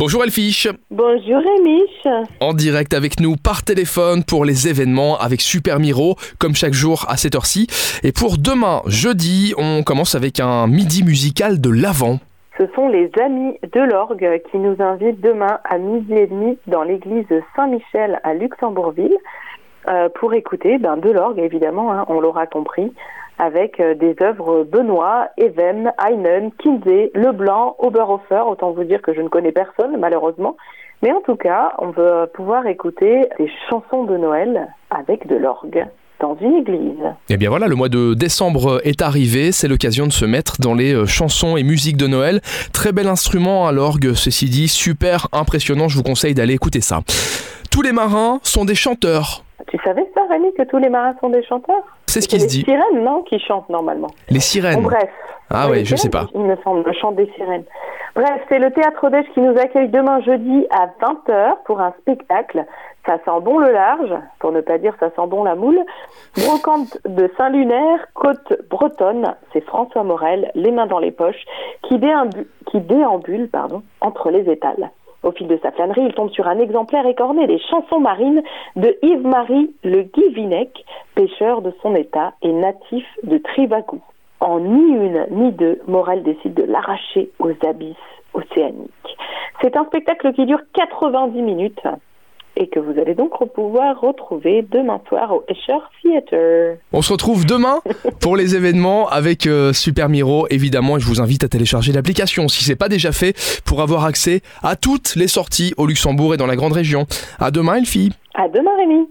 Bonjour Elfiche. Bonjour Rémiche. En direct avec nous par téléphone pour les événements avec Super Miro, comme chaque jour à cette heure-ci. Et pour demain, jeudi, on commence avec un midi musical de l'Avent. Ce sont les amis de l'orgue qui nous invitent demain à midi et demi dans l'église Saint-Michel à Luxembourgville euh, pour écouter ben, de l'orgue, évidemment, hein, on l'aura compris, avec euh, des œuvres Benoît, Even, Heinen, Kinsey, Leblanc, Oberhofer. Autant vous dire que je ne connais personne, malheureusement. Mais en tout cas, on veut pouvoir écouter des chansons de Noël avec de l'orgue dans une église. Et Eh bien voilà, le mois de décembre est arrivé, c'est l'occasion de se mettre dans les euh, chansons et musiques de Noël. Très bel instrument à l'orgue, ceci dit, super impressionnant, je vous conseille d'aller écouter ça. Tous les marins sont des chanteurs. Tu savais ça, Rémi, que tous les marins sont des chanteurs C'est ce qui se les dit. sirènes, non, qui chantent normalement. Les Bon, sirènes. bref. Ah Les ouais, je sirènes, sais pas. Il me semble, le chant des sirènes. Bref, c'est le Théâtre d'Esch qui nous accueille demain jeudi à 20h pour un spectacle. Ça sent bon le large, pour ne pas dire ça sent bon la moule. Brocante de Saint-Lunaire, côte bretonne, c'est François Morel, les mains dans les poches, qui, déambu- qui déambule pardon, entre les étals. Au fil de sa flânerie, il tombe sur un exemplaire écorné des chansons marines de Yves-Marie Le Guivinec, pêcheur de son état et natif de Trivagou. En ni une ni deux, Morel décide de l'arracher aux abysses océaniques. C'est un spectacle qui dure 90 minutes et que vous allez donc pouvoir retrouver demain soir au Escher Theatre. On se retrouve demain pour les événements avec euh, Super Miro, évidemment, et je vous invite à télécharger l'application si c'est pas déjà fait pour avoir accès à toutes les sorties au Luxembourg et dans la grande région. À demain, Elfie. À demain Rémi